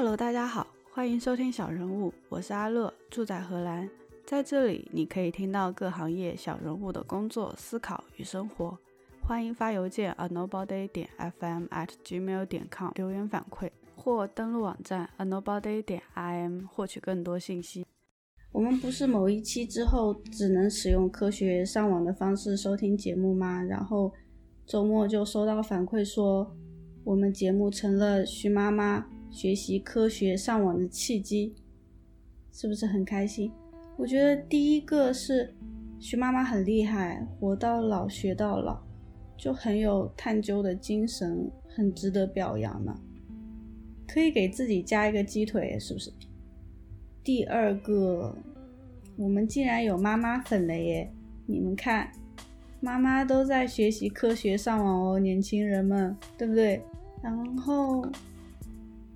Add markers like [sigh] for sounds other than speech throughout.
Hello，大家好，欢迎收听小人物，我是阿乐，住在荷兰。在这里，你可以听到各行业小人物的工作、思考与生活。欢迎发邮件 a nobody 点 fm at gmail 点 com 留言反馈，或登录网站 a nobody 点 im 获取更多信息。我们不是某一期之后只能使用科学上网的方式收听节目吗？然后周末就收到反馈说，我们节目成了徐妈妈学习科学上网的契机，是不是很开心？我觉得第一个是徐妈妈很厉害，活到老学到老，就很有探究的精神，很值得表扬呢。可以给自己加一个鸡腿，是不是？第二个，我们竟然有妈妈粉了耶！你们看，妈妈都在学习科学上网哦，年轻人们，对不对？然后，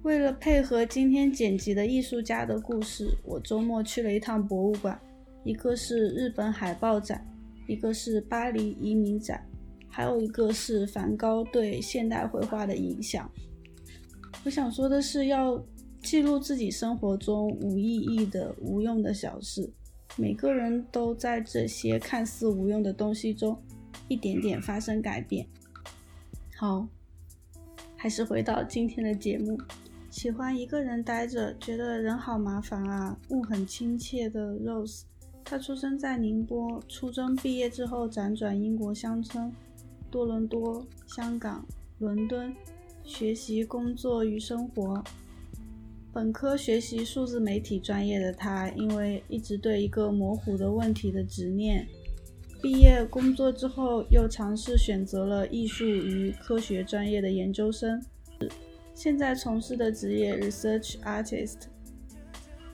为了配合今天剪辑的艺术家的故事，我周末去了一趟博物馆，一个是日本海报展，一个是巴黎移民展，还有一个是梵高对现代绘画的影响。我想说的是要。记录自己生活中无意义的、无用的小事，每个人都在这些看似无用的东西中一点点发生改变。好，还是回到今天的节目。喜欢一个人待着，觉得人好麻烦啊，物很亲切的 Rose，她出生在宁波，初中毕业之后辗转英国乡村、多伦多、香港、伦敦，学习、工作与生活。本科学习数字媒体专业的他，因为一直对一个模糊的问题的执念，毕业工作之后又尝试选择了艺术与科学专业的研究生，现在从事的职业 research artist，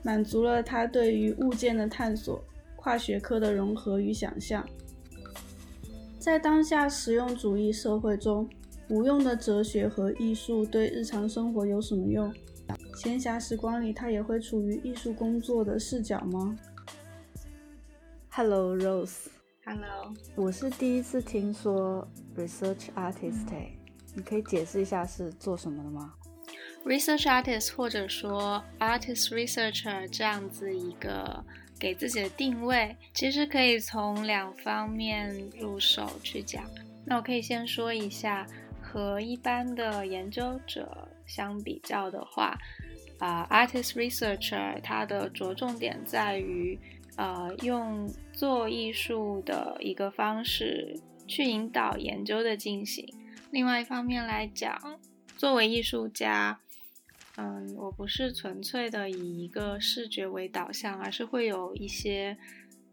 满足了他对于物件的探索、跨学科的融合与想象。在当下实用主义社会中，无用的哲学和艺术对日常生活有什么用？闲暇时光里，他也会处于艺术工作的视角吗？Hello Rose，Hello，我是第一次听说 research artist，你可以解释一下是做什么的吗？research artist 或者说 artist researcher 这样子一个给自己的定位，其实可以从两方面入手去讲。那我可以先说一下，和一般的研究者相比较的话。啊，artist researcher，它的着重点在于，呃，用做艺术的一个方式去引导研究的进行。另外一方面来讲，作为艺术家，嗯，我不是纯粹的以一个视觉为导向，而是会有一些，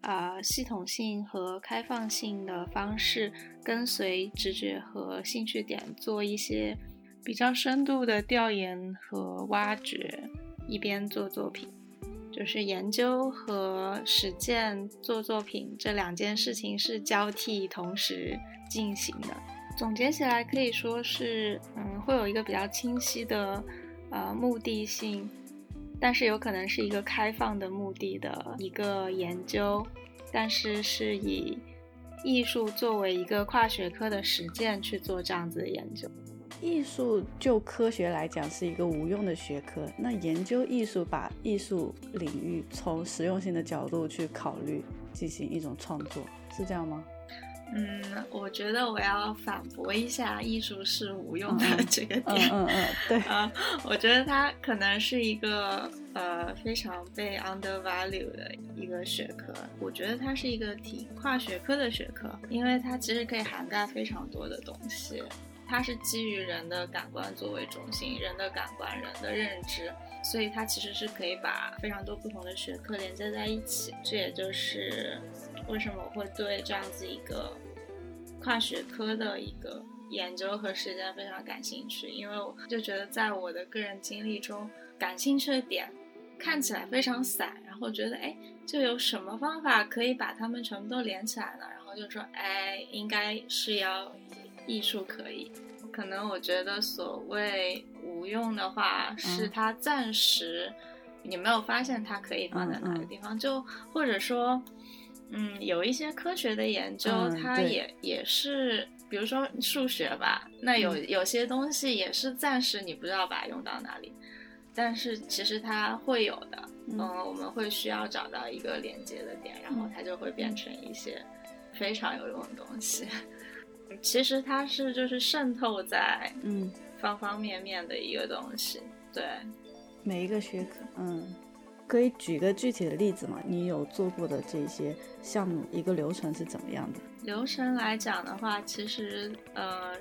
啊，系统性和开放性的方式，跟随直觉和兴趣点做一些。比较深度的调研和挖掘，一边做作品，就是研究和实践做作品这两件事情是交替同时进行的。总结起来可以说是，嗯，会有一个比较清晰的呃目的性，但是有可能是一个开放的目的的一个研究，但是是以艺术作为一个跨学科的实践去做这样子的研究。艺术就科学来讲是一个无用的学科，那研究艺术把艺术领域从实用性的角度去考虑，进行一种创作，是这样吗？嗯，我觉得我要反驳一下艺术是无用的这个点。嗯嗯，对 [laughs] 啊，我觉得它可能是一个呃非常被 undervalue 的一个学科。我觉得它是一个挺跨学科的学科，因为它其实可以涵盖非常多的东西。它是基于人的感官作为中心，人的感官、人的认知，所以它其实是可以把非常多不同的学科连接在一起。这也就是为什么我会对这样子一个跨学科的一个研究和实践非常感兴趣，因为我就觉得在我的个人经历中，感兴趣的点看起来非常散，然后觉得哎，就有什么方法可以把它们全部都连起来呢？然后就说哎，应该是要。艺术可以，可能我觉得所谓无用的话，是它暂时你没有发现它可以放在哪个地方，就或者说，嗯，有一些科学的研究，它也也是，比如说数学吧，那有有些东西也是暂时你不知道把它用到哪里，但是其实它会有的，嗯，我们会需要找到一个连接的点，然后它就会变成一些非常有用的东西。[laughs] 其实它是就是渗透在嗯。方方面面的一个东西，对，每一个学科，嗯。可以举个具体的例子吗？你有做过的这些项目，一个流程是怎么样的？流程来讲的话，其实呃，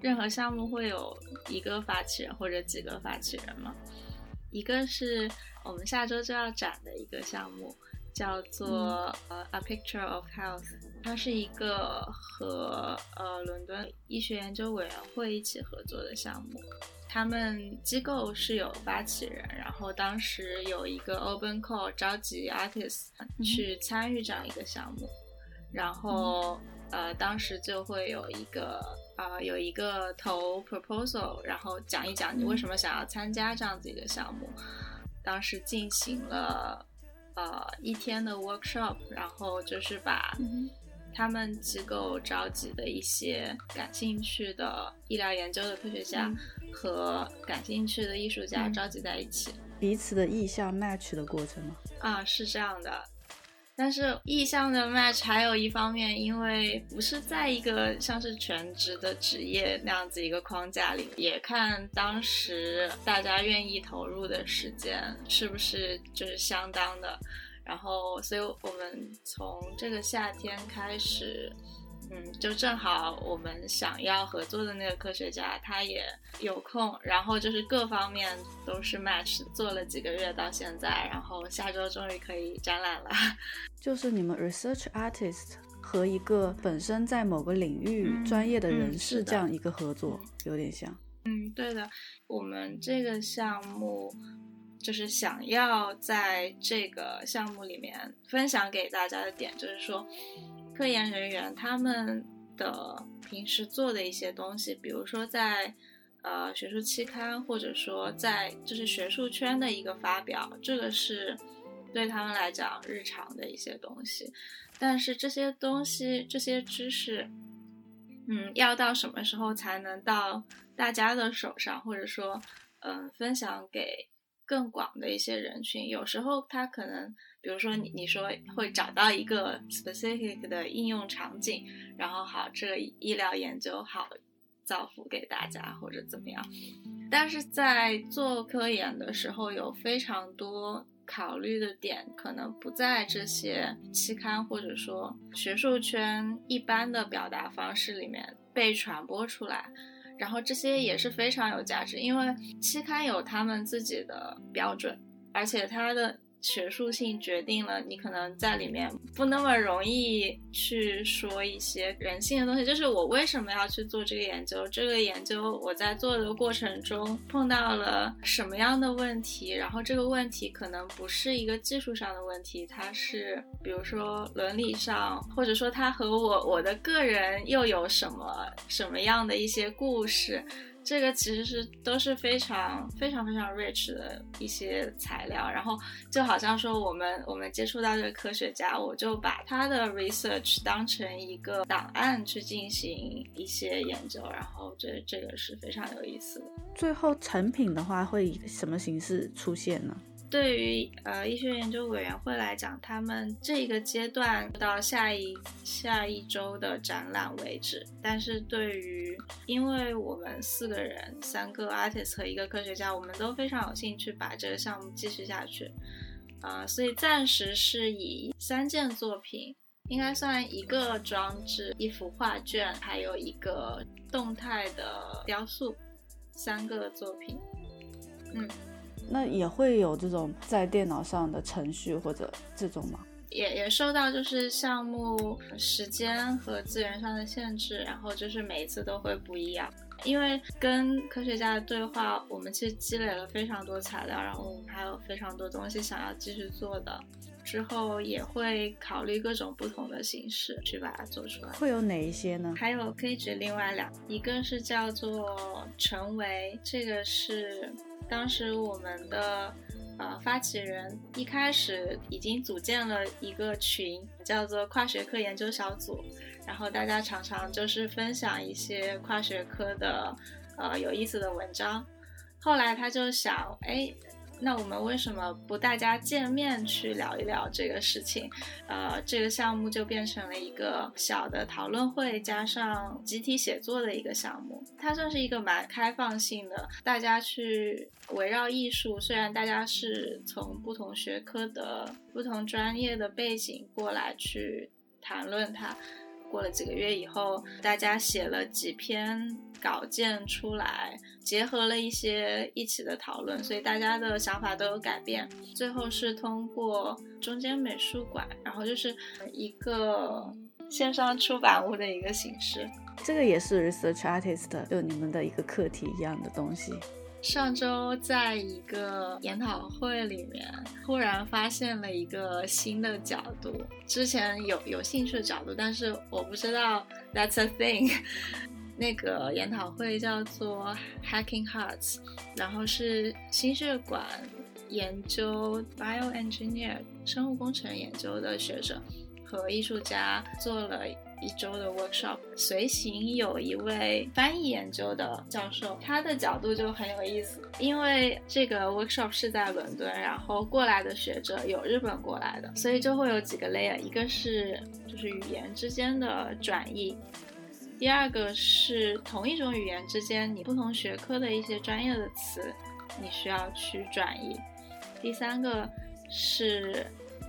任何项目会有一个发起人或者几个发起人嘛。一个是我们下周就要展的一个项目，叫做呃 A Picture of Health，它是一个和呃伦敦医学研究委员会一起合作的项目。他们机构是有发起人，然后当时有一个 open call 召集 artists 去参与这样一个项目，然后呃当时就会有一个啊有一个投 proposal，然后讲一讲你为什么想要参加这样子一个项目。当时进行了呃一天的 workshop，然后就是把。他们机构召集的一些感兴趣的医疗研究的科学家和感兴趣的艺术家召集在一起，彼此的意向 match 的过程吗？啊，是这样的。但是意向的 match 还有一方面，因为不是在一个像是全职的职业那样子一个框架里，也看当时大家愿意投入的时间是不是就是相当的。然后，所以我们从这个夏天开始，嗯，就正好我们想要合作的那个科学家他也有空，然后就是各方面都是 match，做了几个月到现在，然后下周终于可以展览了。[laughs] 就是你们 research artist 和一个本身在某个领域专业的人士这样一个合作，有点像。嗯，对的，我们这个项目。就是想要在这个项目里面分享给大家的点，就是说，科研人员他们的平时做的一些东西，比如说在呃学术期刊，或者说在就是学术圈的一个发表，这个是对他们来讲日常的一些东西。但是这些东西、这些知识，嗯，要到什么时候才能到大家的手上，或者说，嗯，分享给。更广的一些人群，有时候他可能，比如说你你说会找到一个 specific 的应用场景，然后好，这个医疗研究好造福给大家或者怎么样。但是在做科研的时候，有非常多考虑的点，可能不在这些期刊或者说学术圈一般的表达方式里面被传播出来。然后这些也是非常有价值，因为期刊有他们自己的标准，而且它的。学术性决定了你可能在里面不那么容易去说一些人性的东西。就是我为什么要去做这个研究？这个研究我在做的过程中碰到了什么样的问题？然后这个问题可能不是一个技术上的问题，它是比如说伦理上，或者说它和我我的个人又有什么什么样的一些故事？这个其实是都是非常非常非常 rich 的一些材料，然后就好像说我们我们接触到这个科学家，我就把他的 research 当成一个档案去进行一些研究，然后这这个是非常有意思的。最后成品的话会以什么形式出现呢？对于呃医学研究委员会来讲，他们这个阶段到下一下一周的展览为止。但是对于，因为我们四个人，三个 artist 和一个科学家，我们都非常有兴趣把这个项目继续下去，啊，所以暂时是以三件作品，应该算一个装置，一幅画卷，还有一个动态的雕塑，三个作品，嗯。那也会有这种在电脑上的程序或者这种吗？也也受到就是项目时间和资源上的限制，然后就是每一次都会不一样。因为跟科学家的对话，我们其实积累了非常多材料，然后我们还有非常多东西想要继续做的。之后也会考虑各种不同的形式去把它做出来。会有哪一些呢？还有可以举另外两，一个是叫做成为，这个是。当时我们的呃发起人一开始已经组建了一个群，叫做跨学科研究小组，然后大家常常就是分享一些跨学科的呃有意思的文章，后来他就想，哎。那我们为什么不大家见面去聊一聊这个事情？呃，这个项目就变成了一个小的讨论会，加上集体写作的一个项目。它算是一个蛮开放性的，大家去围绕艺术，虽然大家是从不同学科的不同专业的背景过来去谈论它。过了几个月以后，大家写了几篇稿件出来，结合了一些一起的讨论，所以大家的想法都有改变。最后是通过中间美术馆，然后就是一个线上出版物的一个形式。这个也是 research artist 就你们的一个课题一样的东西。上周在一个研讨会里面，忽然发现了一个新的角度，之前有有兴趣的角度，但是我不知道 that's a thing。[laughs] 那个研讨会叫做 Hacking Hearts，然后是心血管研究 bioengineer 生物工程研究的学者和艺术家做了。一周的 workshop，随行有一位翻译研究的教授，他的角度就很有意思。因为这个 workshop 是在伦敦，然后过来的学者有日本过来的，所以就会有几个 layer，一个是就是语言之间的转译，第二个是同一种语言之间你不同学科的一些专业的词，你需要去转译，第三个是，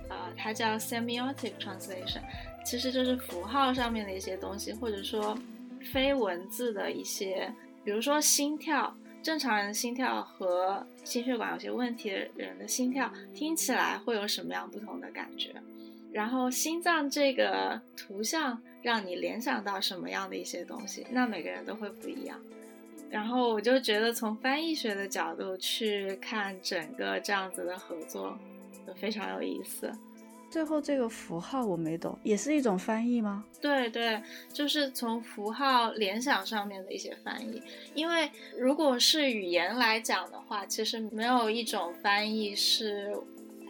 呃，它叫 semiotic translation。其实就是符号上面的一些东西，或者说非文字的一些，比如说心跳，正常人的心跳和心血管有些问题的人的心跳听起来会有什么样不同的感觉？然后心脏这个图像让你联想到什么样的一些东西？那每个人都会不一样。然后我就觉得从翻译学的角度去看整个这样子的合作，就非常有意思。最后这个符号我没懂，也是一种翻译吗？对对，就是从符号联想上面的一些翻译。因为如果是语言来讲的话，其实没有一种翻译是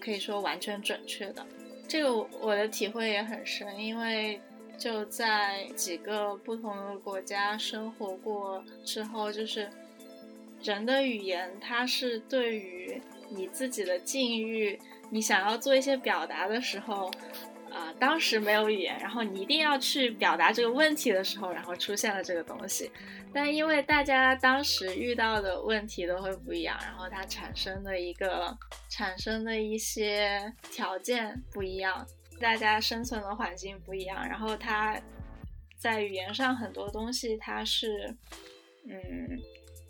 可以说完全准确的。这个我的体会也很深，因为就在几个不同的国家生活过之后，就是人的语言，它是对于你自己的境遇。你想要做一些表达的时候，啊，当时没有语言，然后你一定要去表达这个问题的时候，然后出现了这个东西。但因为大家当时遇到的问题都会不一样，然后它产生的一个产生的一些条件不一样，大家生存的环境不一样，然后它在语言上很多东西它是，嗯，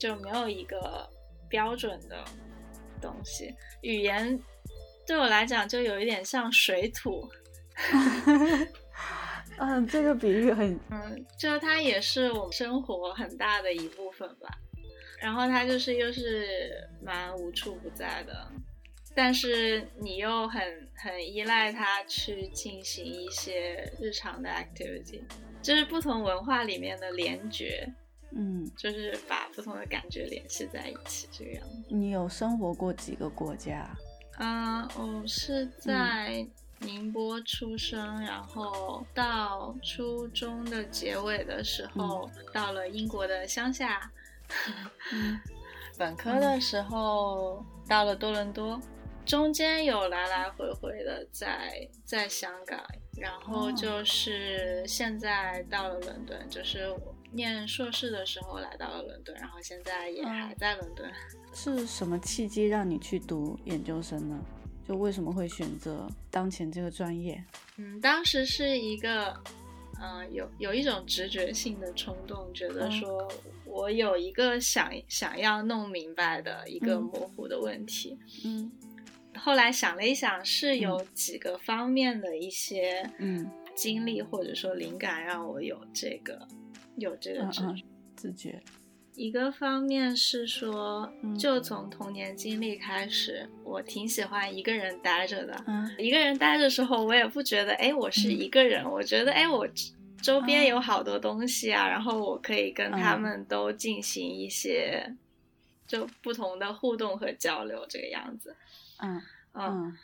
就没有一个标准的东西，语言。对我来讲，就有一点像水土。[laughs] 嗯，这个比喻很……嗯，就它也是我们生活很大的一部分吧。然后它就是又是蛮无处不在的，但是你又很很依赖它去进行一些日常的 activity，就是不同文化里面的联觉。嗯，就是把不同的感觉联系在一起，这个样子。你有生活过几个国家？嗯，我是在宁波出生，然后到初中的结尾的时候到了英国的乡下，[laughs] 本科的时候到了多伦多，中间有来来回回的在在香港，然后就是现在到了伦敦，就是念硕士的时候来到了伦敦，然后现在也还在伦敦。是什么契机让你去读研究生呢？就为什么会选择当前这个专业？嗯，当时是一个，嗯，有有一种直觉性的冲动，觉得说我有一个想想要弄明白的一个模糊的问题。嗯，后来想了一想，是有几个方面的一些嗯经历或者说灵感，让我有这个有这个直自觉。一个方面是说，就从童年经历开始，我挺喜欢一个人待着的。一个人待着时候，我也不觉得，哎，我是一个人。我觉得，哎，我周边有好多东西啊，然后我可以跟他们都进行一些就不同的互动和交流，这个样子。嗯嗯，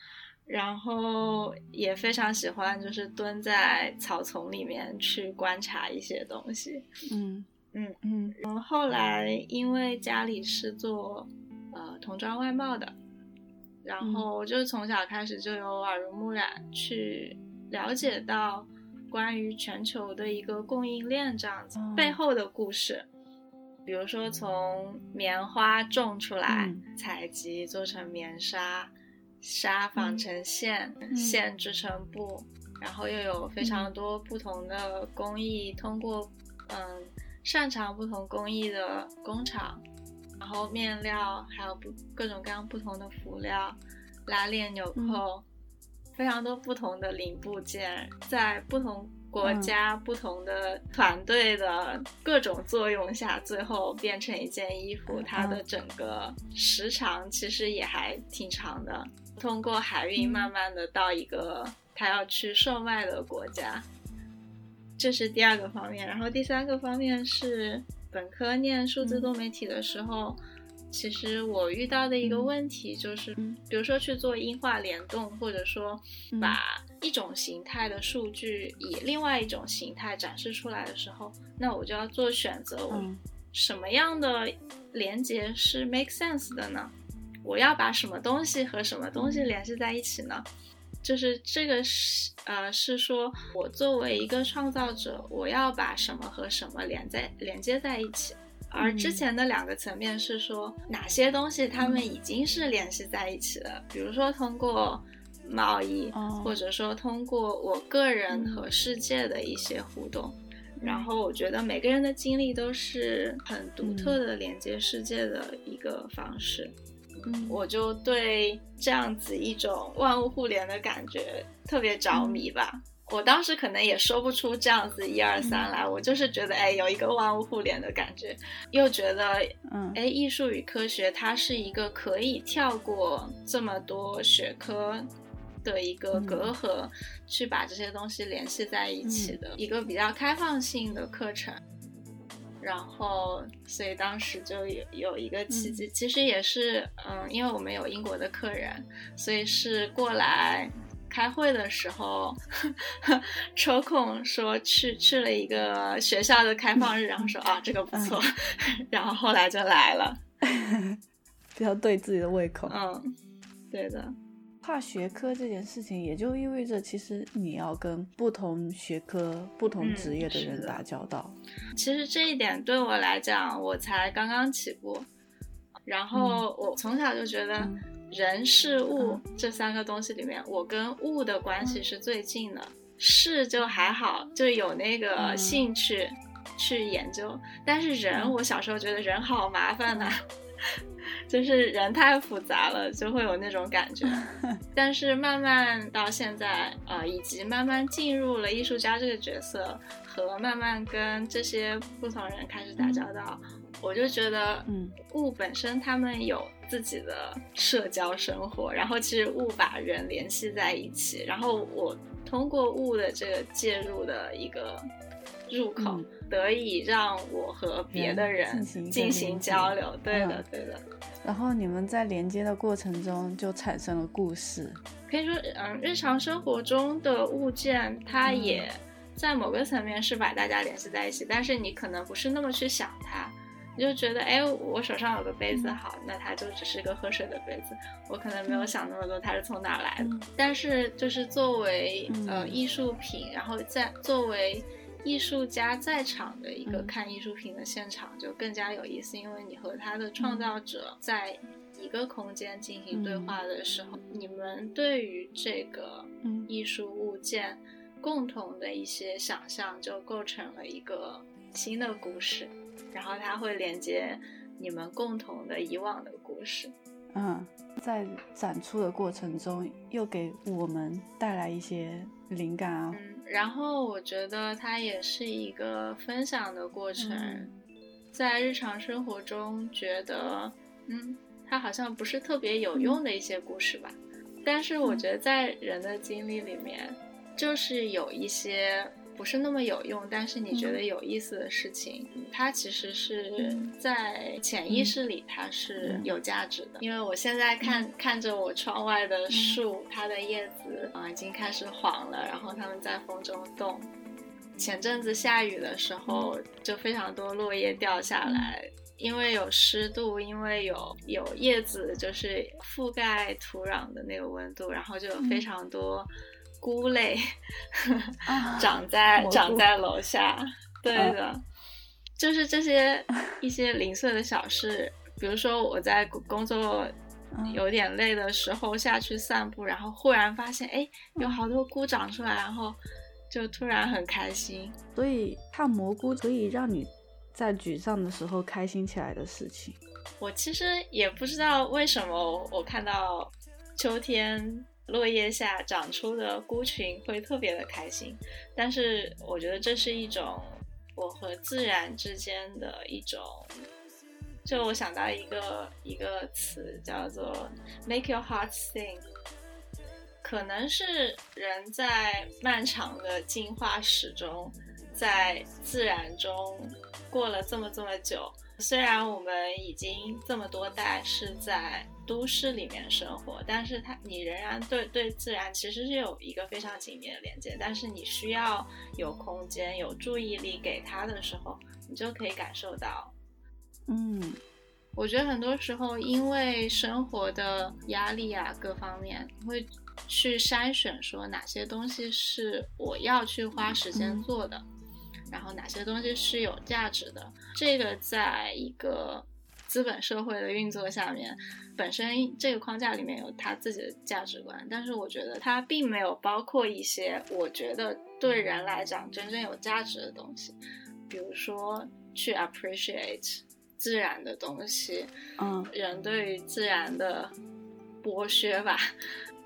然后也非常喜欢，就是蹲在草丛里面去观察一些东西。嗯。嗯。嗯。嗯，后来因为家里是做呃童装外贸的，然后就从小开始就有耳濡目染去了解到关于全球的一个供应链这样子、哦。背后的故事。比如说从棉花种出来、嗯。采集做成棉纱，纱纺成线，嗯。线织成布，然后又有非常多不同的工艺，通过嗯擅长不同工艺的工厂，然后面料还有不各种各样不同的辅料，拉链、纽扣，非常多不同的零部件，在不同国家、不同的团队的各种作用下，最后变成一件衣服。它的整个时长其实也还挺长的，通过海运慢慢的到一个它要去售卖的国家。这是第二个方面，然后第三个方面是本科念数字多媒体的时候，其实我遇到的一个问题就是，嗯。比如说去做音画联动，或者说嗯。把一种形态的数据以另外一种形态展示出来的时候，那我就要做选择，什么样的连接是 make sense 的呢？我要把什么东西和什么东西联系在一起呢？就是这个是呃，是说我作为一个创造者，我要把什么和什么连在连接在一起。而之前的两个层面是说哪些东西他们已经是联系在一起的，比如说通过贸易，哦或者说通过我个人和世界的一些互动。然后我觉得每个人的经历都是很独特的连接世界的一个方式。嗯我就对这样子一种万物互联的感觉特别着迷吧。我当时可能也说不出这样子一二三来，我就是觉得哎，有一个万物互联的感觉，又觉得嗯。哎，艺术与科学它是一个可以跳过这么多学科的一个嗯。隔阂，去把这些东西联系在一起的、一个比较开放性的课程。然后，所以当时就有有一个契机，其实也是，嗯，因为我们有英国的客人，所以是过来开会的时候 [laughs] 抽空说去去了一个学校的开放日，然后说啊这个不错，[laughs] 然后后来就来了，[laughs] 比较对自己的胃口。嗯，对的，跨学科这件事情，也就意味着其实你要跟不同学科、不同职业的人打交道。其实这一点对我来讲，我才刚刚起步，然后我从小就觉得嗯人、事、物这三个东西里面，我跟物的关系是最近的，事就还好，就有那个嗯兴趣去研究，但是人，嗯我小时候觉得人好麻烦呐、[laughs] 就是人太复杂了，就会有那种感觉。[laughs] 但是慢慢到现在，呃，以及慢慢进入了艺术家这个角色，和慢慢跟这些不同人开始打交道，我就觉得，嗯物本身他们有自己的社交生活，然后其实物把人联系在一起，然后我通过物的这个介入的一个入口，嗯得以让我和别的人人进行交流。对的嗯，对的。然后你们在连接的过程中就产生了故事。可以说，嗯，日常生活中的物件，它嗯也在某个层面是把大家联系在一起，但是你可能不是那么去想它，你就觉得，哎，我手上有个杯子，嗯好，那它就只是个喝水的杯子，我可能没有想那么多它是从哪儿来的。嗯但是就是作为嗯呃艺术品，然后在作为艺术家在场的一个嗯看艺术品的现场，就更加有意思，因为你和他的创造者在一个空间进行对话的时候，你们对于这个嗯艺术物件共同的一些想象，就构成了一个新的故事，然后它会连接你们共同的以往的故事。嗯，在展出的过程中，又给我们带来一些灵感啊。嗯，然后我觉得它也是一个分享的过程，嗯。在日常生活中觉得，嗯，它好像不是特别有用的一些故事吧。但是我觉得在人的经历里面，就是有一些不是那么有用，但是你觉得有意思的事情，它其实是嗯。在潜意识里它是嗯。有价值的。因为我现在看看着我窗外的树，它的叶子啊、已经开始黄了，然后它们在风中动。前阵子下雨的时候，就非常多落叶掉下来，因为有湿度，因为有有叶子就是覆盖土壤的那个温度，然后就有非常多菇类 [laughs] 长在长在楼下。[laughs] 对的，就是这些一些零碎的小事，比如说我在工作有点累的时候下去散步，然后忽然发现，哎，有好多菇长出来，然后。就突然很开心，所以看蘑菇可以让你在沮丧的时候开心起来的事情。我其实也不知道为什么，我看到秋天落叶下长出的菇群会特别的开心。但是我觉得这是一种我和自然之间的一种，就我想到一个一个词叫做 “make your heart sing”。可能是人在漫长的进化史中，在自然中过了这么这么久。虽然我们已经这么多代是在都市里面生活，但是它你仍然对对自然其实是有一个非常紧密的连接。但是你需要有空间、有注意力给它的时候，你就可以感受到。嗯，我觉得很多时候因为生活的压力啊，各方面会。去筛选说哪些东西是我要去花时间做的，然后哪些东西是有价值的。这个在一个资本社会的运作下面，本身这个框架里面有它自己的价值观，但是我觉得它并没有包括一些我觉得对人来讲真正有价值的东西，比如说去 appreciate 自然的东西，嗯，人对于自然的剥削吧。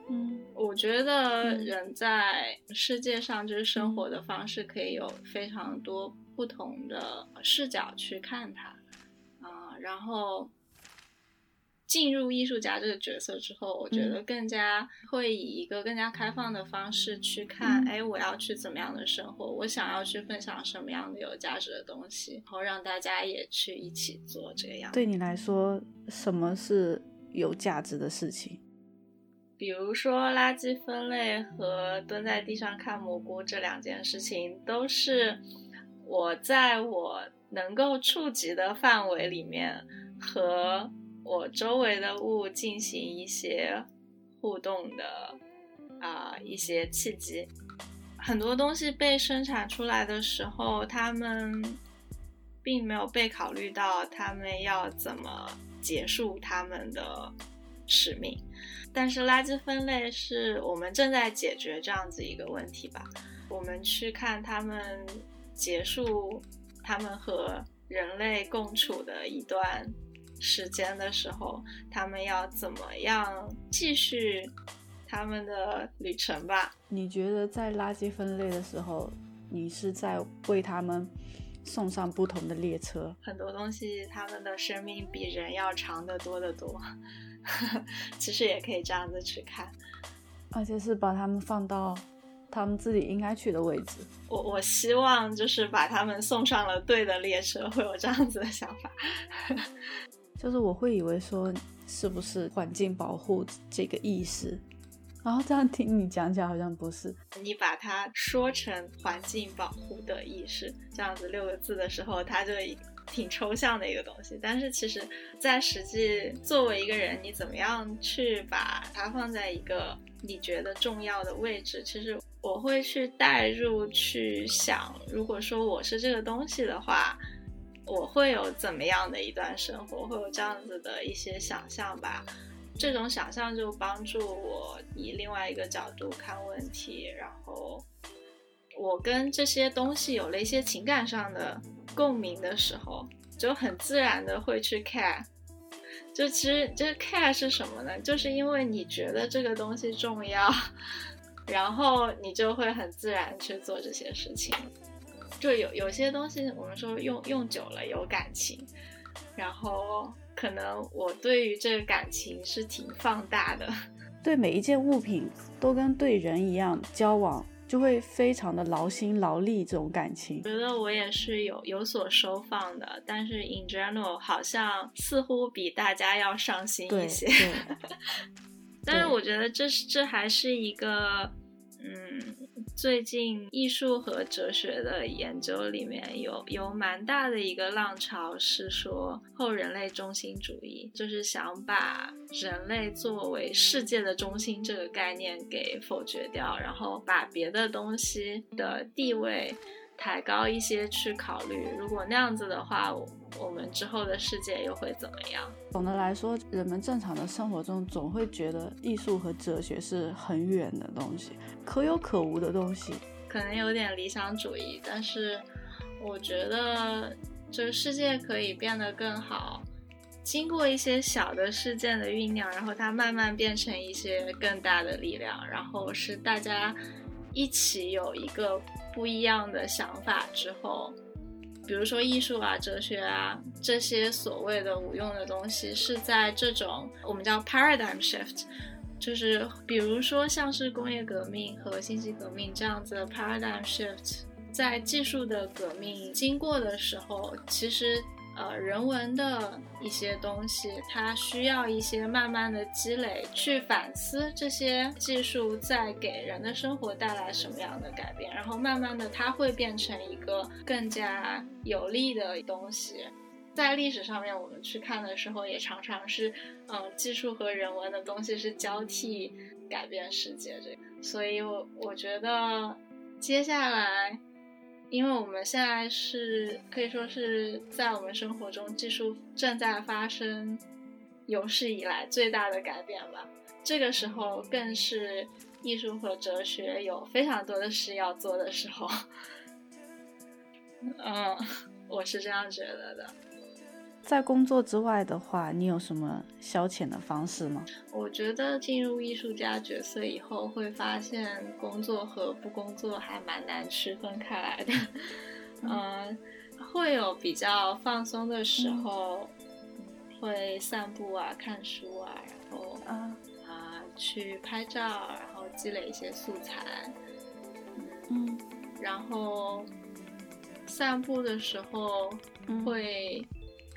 嗯，[laughs] 我觉得人在世界上就是生活的方式可以有非常多不同的视角去看它，啊，然后进入艺术家这个角色之后，我觉得更加会以一个更加开放的方式去看，哎，我要去怎么样的生活，我想要去分享什么样的有价值的东西，然后让大家也去一起做这个样。对你来说，什么是有价值的事情？比如说垃圾分类和蹲在地上看蘑菇这两件事情，都是我在我能够触及的范围里面和我周围的物进行一些互动的啊一些契机。很多东西被生产出来的时候，他们并没有被考虑到他们要怎么结束他们的使命。但是垃圾分类是我们正在解决这样子一个问题吧？我们去看他们结束他们和人类共处的一段时间的时候，他们要怎么样继续他们的旅程吧？你觉得在垃圾分类的时候，你是在为他们送上不同的列车？很多东西，他们的生命比人要长得多得多。[laughs] 其实也可以这样子去看，而且是把他们放到他们自己应该去的位置。我我希望就是把他们送上了对的列车，会有这样子的想法。[laughs] 就是我会以为说是不是环境保护这个意识，然后这样听你讲起来好像不是。你把它说成环境保护的意识这样子六个字的时候，它就。挺抽象的一个东西，但是其实，在实际作为一个人，你怎么样去把它放在一个你觉得重要的位置？其实我会去代入去想，如果说我是这个东西的话，我会有怎么样的一段生活？会有这样子的一些想象吧。这种想象就帮助我以另外一个角度看问题，然后。我跟这些东西有了一些情感上的共鸣的时候，就很自然的会去 care。就其实这个 care 是什么呢？就是因为你觉得这个东西重要，然后你就会很自然去做这些事情。就有有些东西，我们说用用久了有感情，然后可能我对于这个感情是挺放大的。[laughs] 对每一件物品都跟对人一样交往。就会非常的劳心劳力这种感情，觉得我也是有有所收放的，但是 in general 好像似乎比大家要上心一些。对，[laughs] 但是我觉得这是这还是一个，嗯，最近艺术和哲学的研究里面有有蛮大的一个浪潮，是说后人类中心主义，就是想把人类作为世界的中心这个概念给否决掉，然后把别的东西的地位。抬高一些去考虑，如果那样子的话，我们之后的世界又会怎么样？总的来说，人们正常的生活中总会觉得艺术和哲学是很远的东西，可有可无的东西，可能有点理想主义。但是，我觉得这个世界可以变得更好，经过一些小的事件的酝酿，然后它慢慢变成一些更大的力量，然后是大家一起有一个。不一样的想法之后，比如说艺术啊、哲学啊这些所谓的无用的东西，是在这种我们叫 paradigm shift，就是比如说像是工业革命和信息革命这样子的 paradigm shift，在技术的革命经过的时候，其实。呃，人文的一些东西，它需要一些慢慢的积累，去反思这些技术在给人的生活带来什么样的改变，然后慢慢的它会变成一个更加有利的东西。在历史上面，我们去看的时候，也常常是，嗯，技术和人文的东西是交替改变世界这个。所以，我我觉得接下来。因为我们现在是可以说是在我们生活中，技术正在发生有史以来最大的改变吧。这个时候更是艺术和哲学有非常多的事要做的时候。[laughs] 嗯，我是这样觉得的。在工作之外的话，你有什么消遣的方式吗？我觉得进入艺术家角色以后，会发现工作和不工作还蛮难区分开来的。[laughs] 嗯，会有比较放松的时候，会散步啊、看书啊，然后啊啊去拍照，然后积累一些素材。嗯，然后散步的时候会。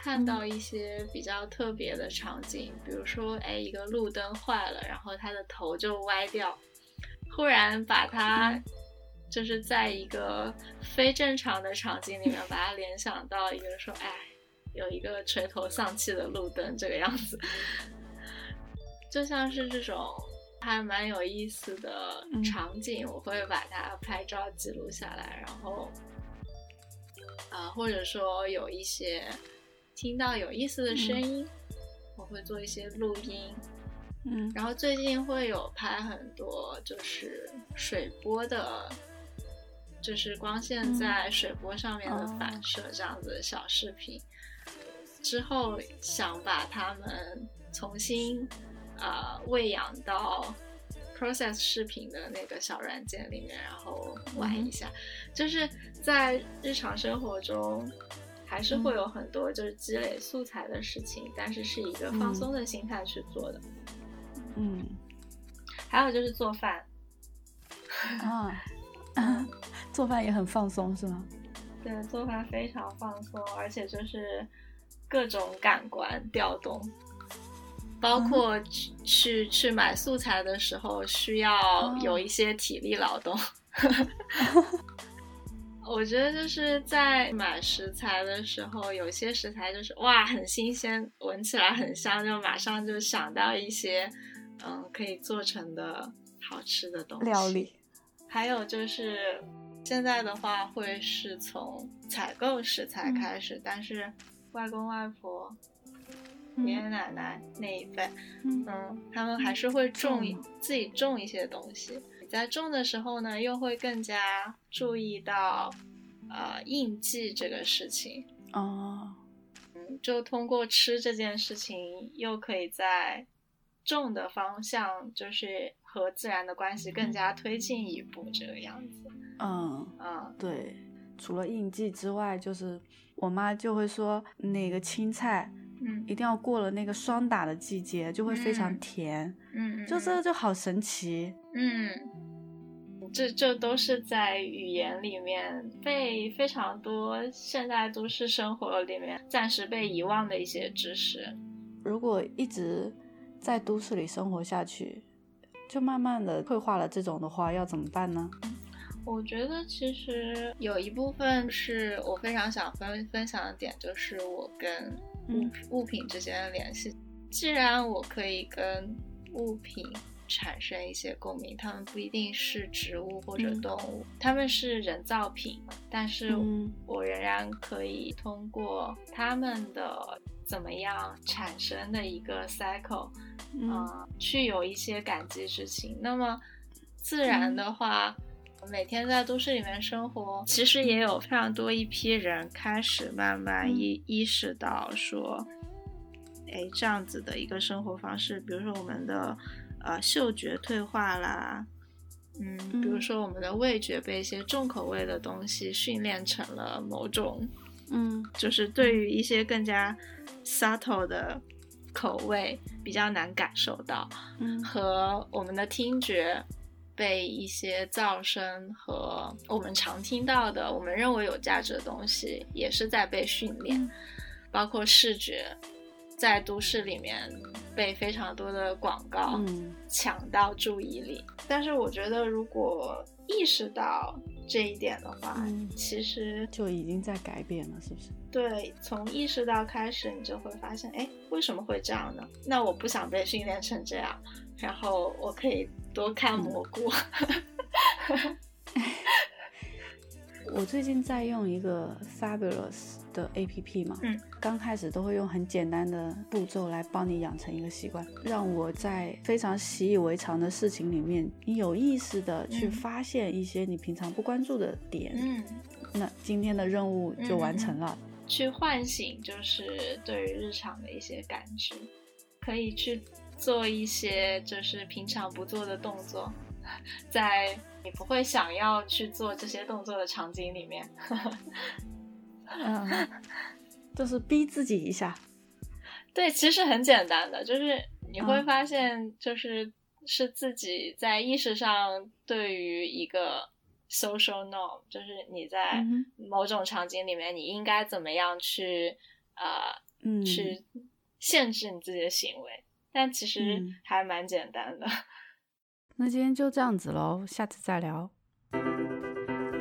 看到一些比较特别的场景，比如说，哎，一个路灯坏了，然后它的头就歪掉，忽然把它就是在一个非正常的场景里面，[laughs] 把它联想到一个说，哎，有一个垂头丧气的路灯这个样子，[laughs] 就像是这种还蛮有意思的场景，我会把它拍照记录下来，然后啊，或者说有一些。听到有意思的声音，我会做一些录音，嗯，然后最近会有拍很多就是水波的，就是光线在水波上面的反射这样子的小视频，之后想把它们重新啊喂养到 Process 视频的那个小软件里面，然后玩一下，就是在日常生活中。还是会有很多就是积累素材的事情，但是是一个放松的心态去做的。嗯，还有就是做饭。[laughs] 啊，[laughs] 做饭也很放松是吗？对，做饭非常放松，而且就是各种感官调动，包括去去去买素材的时候需要有一些体力劳动。[laughs] 我觉得就是在买食材的时候，有些食材就是哇很新鲜，闻起来很香，就马上就想到一些嗯可以做成的好吃的东西。料理。还有就是现在的话，会是从采购食材开始，但是外公外婆、爷爷奶奶那一辈，嗯，他们还是会种自己种一些东西。在种的时候呢，又会更加注意到，呃，应季这个事情哦，嗯，就通过吃这件事情，又可以在种的方向，就是和自然的关系更加推进一步，这个样子。嗯嗯，对，除了应季之外，就是我妈就会说，那个青菜，嗯，一定要过了那个霜打的季节，就会非常甜。嗯，就这个就好神奇。嗯。这这都是在语言里面被非常多现代都市生活里面暂时被遗忘的一些知识。如果一直在都市里生活下去，就慢慢的退化了。这种的话要怎么办呢？我觉得其实有一部分是我非常想分分享的点，就是我跟物物品之间的联系。既然我可以跟物品产生一些共鸣，它们不一定是植物或者动物，它们是人造品，但是我仍然可以通过他们的怎么样产生的一个 cycle，啊，去有一些感激之情。那么自然的话。每天在都市里面生活，其实也有非常多一批人开始慢慢意意识到说，哎，这样子的一个生活方式，比如说我们的呃嗅觉退化啦，嗯，比如说我们的味觉被一些重口味的东西训练成了某种，嗯，就是对于一些更加 subtle 的口味比较难感受到，嗯，和我们的听觉。被一些噪声和我们常听到的、我们认为有价值的东西，也是在被训练，包括视觉，在都市里面被非常多的广告抢到注意力。但是我觉得，如果意识到这一点的话，其实就已经在改变了，是不是？对，从意识到开始，你就会发现，哎，为什么会这样呢？那我不想被训练成这样，然后我可以。多看蘑菇。[laughs] [laughs] 我最近在用一个 Fabulous 的 A P P 嘛，嗯，刚开始都会用很简单的步骤来帮你养成一个习惯，让我在非常习以为常的事情里面，你有意识的去发现一些你平常不关注的点，嗯，那今天的任务就完成了。去唤醒就是对于日常的一些感知，可以去。做一些就是平常不做的动作，[laughs] 在你不会想要去做这些动作的场景里面，[laughs] 嗯，就是逼自己一下。对，其实很简单的，就是你会发现，就是是自己在意识上对于一个 social norm，就是你在某种场景里面，你应该怎么样去呃，去限制你自己的行为。但其实还蛮简单的。[laughs] 那今天就这样子喽，下次再聊。